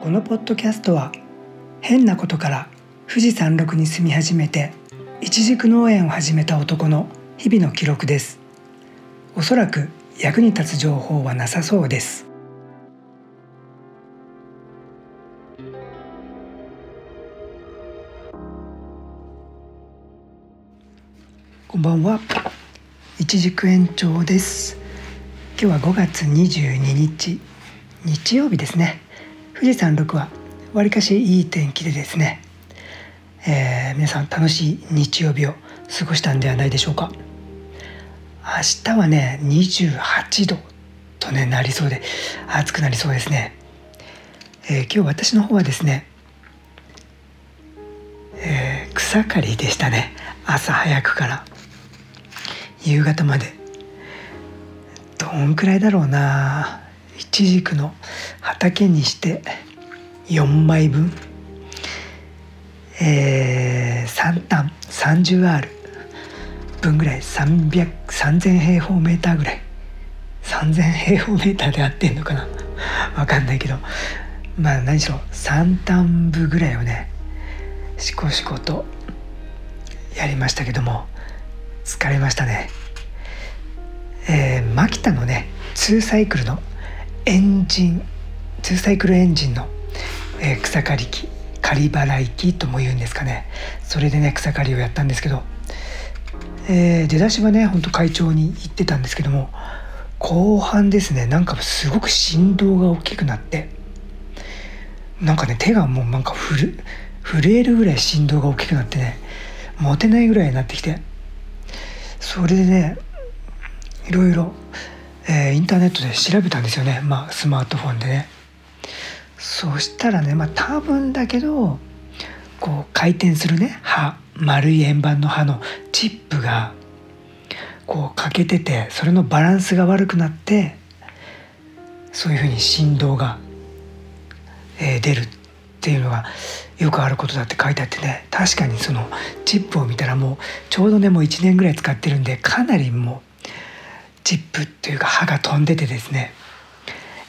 このポッドキャストは変なことから富士山麓に住み始めて一軸農園を始めた男の日々の記録です。おそらく役に立つ情報はなさそうです。こんばんは。一軸園長です。今日は5月22日日曜日ですね。富士山麓はわりかしいい天気でですね、えー、皆さん楽しい日曜日を過ごしたんではないでしょうか。明日はね28度とねなりそうで暑くなりそうですね、えー、今日私の方はですね、えー、草刈りでしたね。朝早くから。夕方まで。どんくらいだろうな。一軸の畑にして4枚分。えー、3単 30R 分ぐらい。3000平方メーターぐらい。3000平方メーターで合ってんのかな。わかんないけど。まあ何しろ3単部ぐらいをねしこしことやりましたけども。疲れましたね。えー、マキタのね2サイクルのエンジン。2サイクルエンジンの、えー、草刈り機刈り払い機とも言うんですかねそれでね草刈りをやったんですけど、えー、出だしはねほんと会長に言ってたんですけども後半ですねなんかすごく振動が大きくなってなんかね手がもうなんか震えるぐらい振動が大きくなってね持てないぐらいになってきてそれでねいろいろ、えー、インターネットで調べたんですよね、まあ、スマートフォンでね。そしたらね、まあ、多分だけどこう回転するね刃丸い円盤の刃のチップがこう欠けててそれのバランスが悪くなってそういうふうに振動が、えー、出るっていうのがよくあることだって書いてあってね確かにそのチップを見たらもうちょうどねもう1年ぐらい使ってるんでかなりもうチップというか刃が飛んでてですね、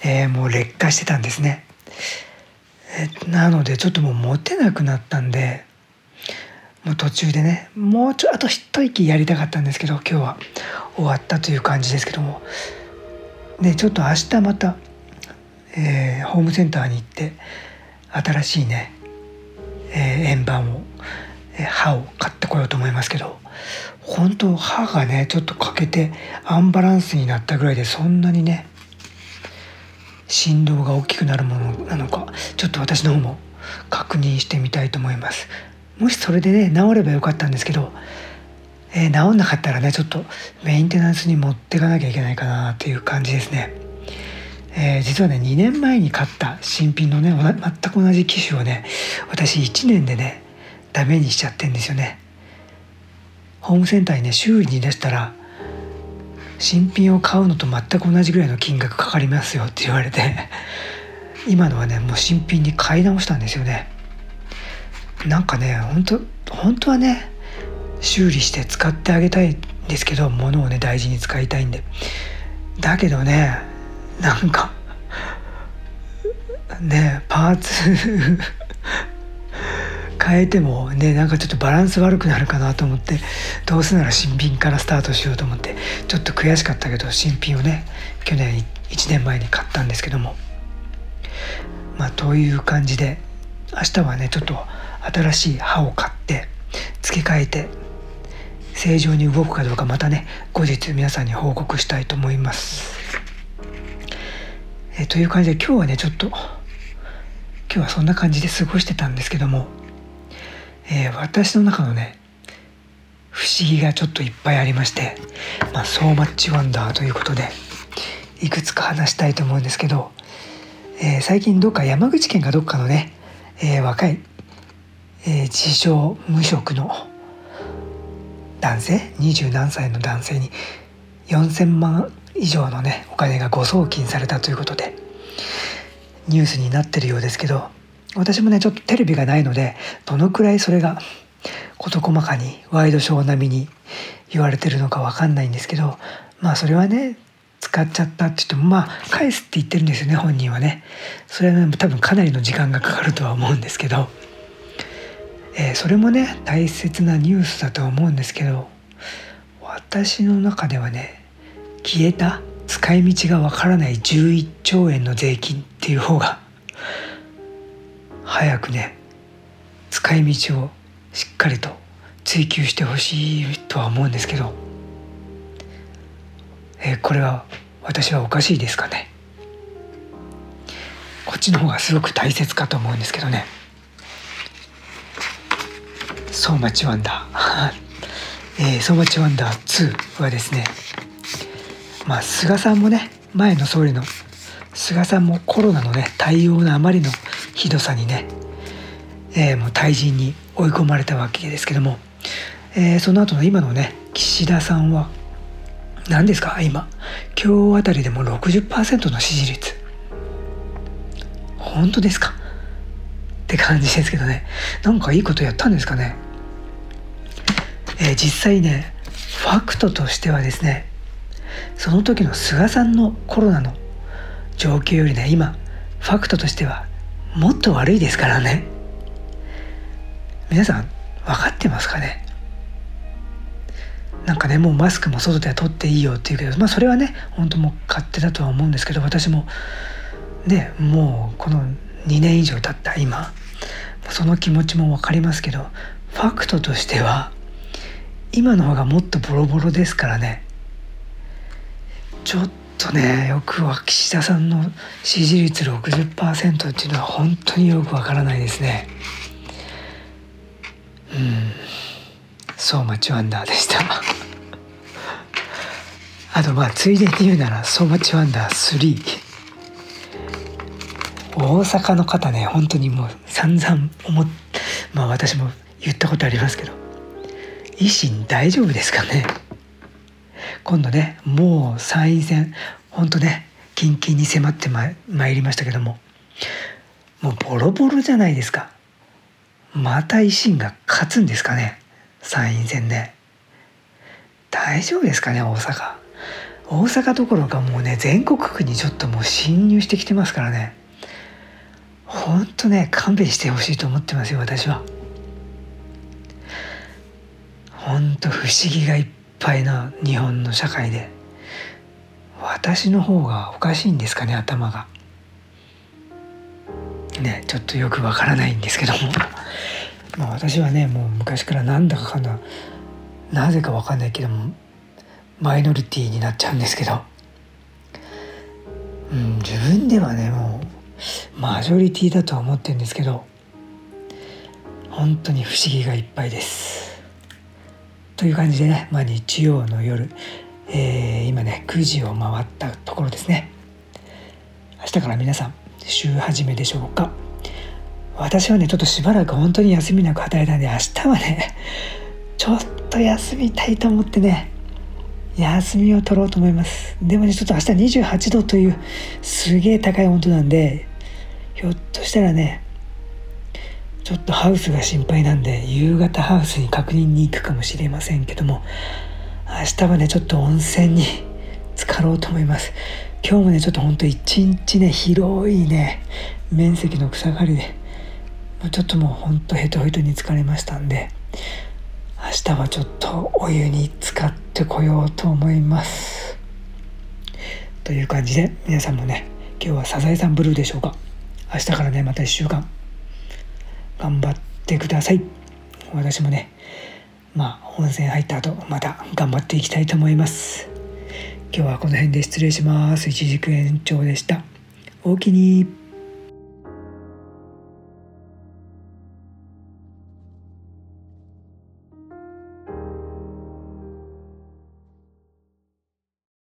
えー、もう劣化してたんですね、なのでちょっともう持てなくなったんでもう途中でねもうちょあと一息やりたかったんですけど今日は終わったという感じですけども。ねちょっと明日また、えー、ホームセンターに行って新しいね、えー、円盤を、えー、刃を買ってこようと思いますけど本当歯がねちょっと欠けてアンバランスになったぐらいでそんなにね振動が大きくなるものなのかちょっと私の方も確認してみたいと思います。もしそれでね治ればよかったんですけど、えー、治んなかったらねちょっとメンテナンスに持っていかなきゃいけないかなっていう感じですね、えー、実はね2年前に買った新品のね全く同じ機種をね私1年でねダメにしちゃってんですよね。ホームセンターにね修理に出したら新品を買うのと全く同じぐらいの金額かかりますよって言われて今のはねもう新品に買い直したんですよね。なんかね本当本当はね修理して使ってあげたいんですけど物をね大事に使いたいんで。だけどねなんかねパーツ変えてもねなんかちょっとバランス悪くなるかなと思ってどうせなら新品からスタートしようと思ってちょっと悔しかったけど新品をね去年1年前に買ったんですけどもまあという感じで明日はねちょっと新しい刃を買って付け替えて正常に動くかどうかまたね後日皆さんに報告したいと思います。えという感じで今日はねちょっと今日はそんな感じで過ごしてたんですけどもえー、私の中のね不思議がちょっといっぱいありまして、まあ、ソーマッチワンダーということでいくつか話したいと思うんですけど、えー、最近どっか山口県かどっかのね、えー、若い、えー、自称無職の男性二十何歳の男性に4,000万以上のねお金が誤送金されたということでニュースになってるようですけど私もねちょっとテレビがないのでどのくらいそれが事細かにワイドショー並みに言われてるのか分かんないんですけどまあそれはね使っちゃったって言ってもまあ返すって言ってるんですよね本人はね。それは、ね、多分かなりの時間がかかるとは思うんですけど、えー、それもね大切なニュースだとは思うんですけど私の中ではね消えた使い道がわからない11兆円の税金っていう方が早くね使い道をしっかりと追求してほしいとは思うんですけど、えー、これは私はおかしいですかね。こっちの方がすごく大切かと思うんですけどね「So Much Wonder えー」「So Much Wonder 2」はですねまあ菅さんもね前の総理の菅さんもコロナのね対応のあまりのひどさにね、えー、もう退陣に追い込まれたわけですけども、えー、その後の今のね岸田さんは何ですか今今日あたりでも60%の支持率。本当ですか？って感じですけどね。なんかいいことやったんですかね？えー、実際ねファクトとしてはですねその時の菅さんのコロナの状況よりね今ファクトとしてはもっと悪いですからね。皆さん分かってますかね？なんかねもうマスクも外では取っていいよっていうけどまあそれはね本当もう勝手だとは思うんですけど私もねもうこの2年以上経った今。その気持ちも分かりますけどファクトとしては今の方がもっとボロボロですからね。ちょっとねよくは岸田さんの支持率60%っていうのは本当によくわからないですね。うん。そうマッチワンダーでした。あとまあついでに言うならソーマッチワンダー3大阪の方ね本当にもう散々思っまあ私も言ったことありますけど維新大丈夫ですかね？今度ねもう参院選本当ね近々に迫ってまいりましたけども。もうボロボロじゃないですか。また維新が勝つんですかね。参院選で。大丈夫ですかね大阪。大阪どころかもうね全国区にちょっともう侵入してきてますからね。ほんとね勘弁してほしいと思ってますよ私は。ほんと不思議がいっぱいな日本の社会で私の方がおかしいんですかね頭が。ねちょっとよくわからないんですけども。まあ私はねもう昔からなんだかかんだなぜかわかんないけどもマイノリティになっちゃうんですけど、うん、自分ではねもうマジョリティだとは思ってるんですけど本当に不思議がいっぱいです。という感じでね、まあ、日曜の夜、えー、今ね9時を回ったところですね。明日から皆さん週始めでしょうか。私はねちょっとしばらく本当に休みなく働いたんで明日はねちょっと休みたいと思ってね休みを取ろうと思います。でもねちょっと明日28度というすげえ高い温度なんでひょっとしたらねちょっとハウスが心配なんで夕方ハウスに確認に行くかもしれませんけども明日はねちょっと温泉に浸かろうと思います。今日もねちょっとほんと一日ね広いね面積の草刈りでちょっともうほんとヘトヘトに疲れましたんで明日はちょっとお湯に浸かってこようと思います。という感じで皆さんもね今日はサザエさんブルーでしょうか。明日からねまた1週間。頑張ってください。私もねまあ温泉入った後また頑張っていきたいと思います。今日はこの辺で失礼します。一軸延長でした。おおきに。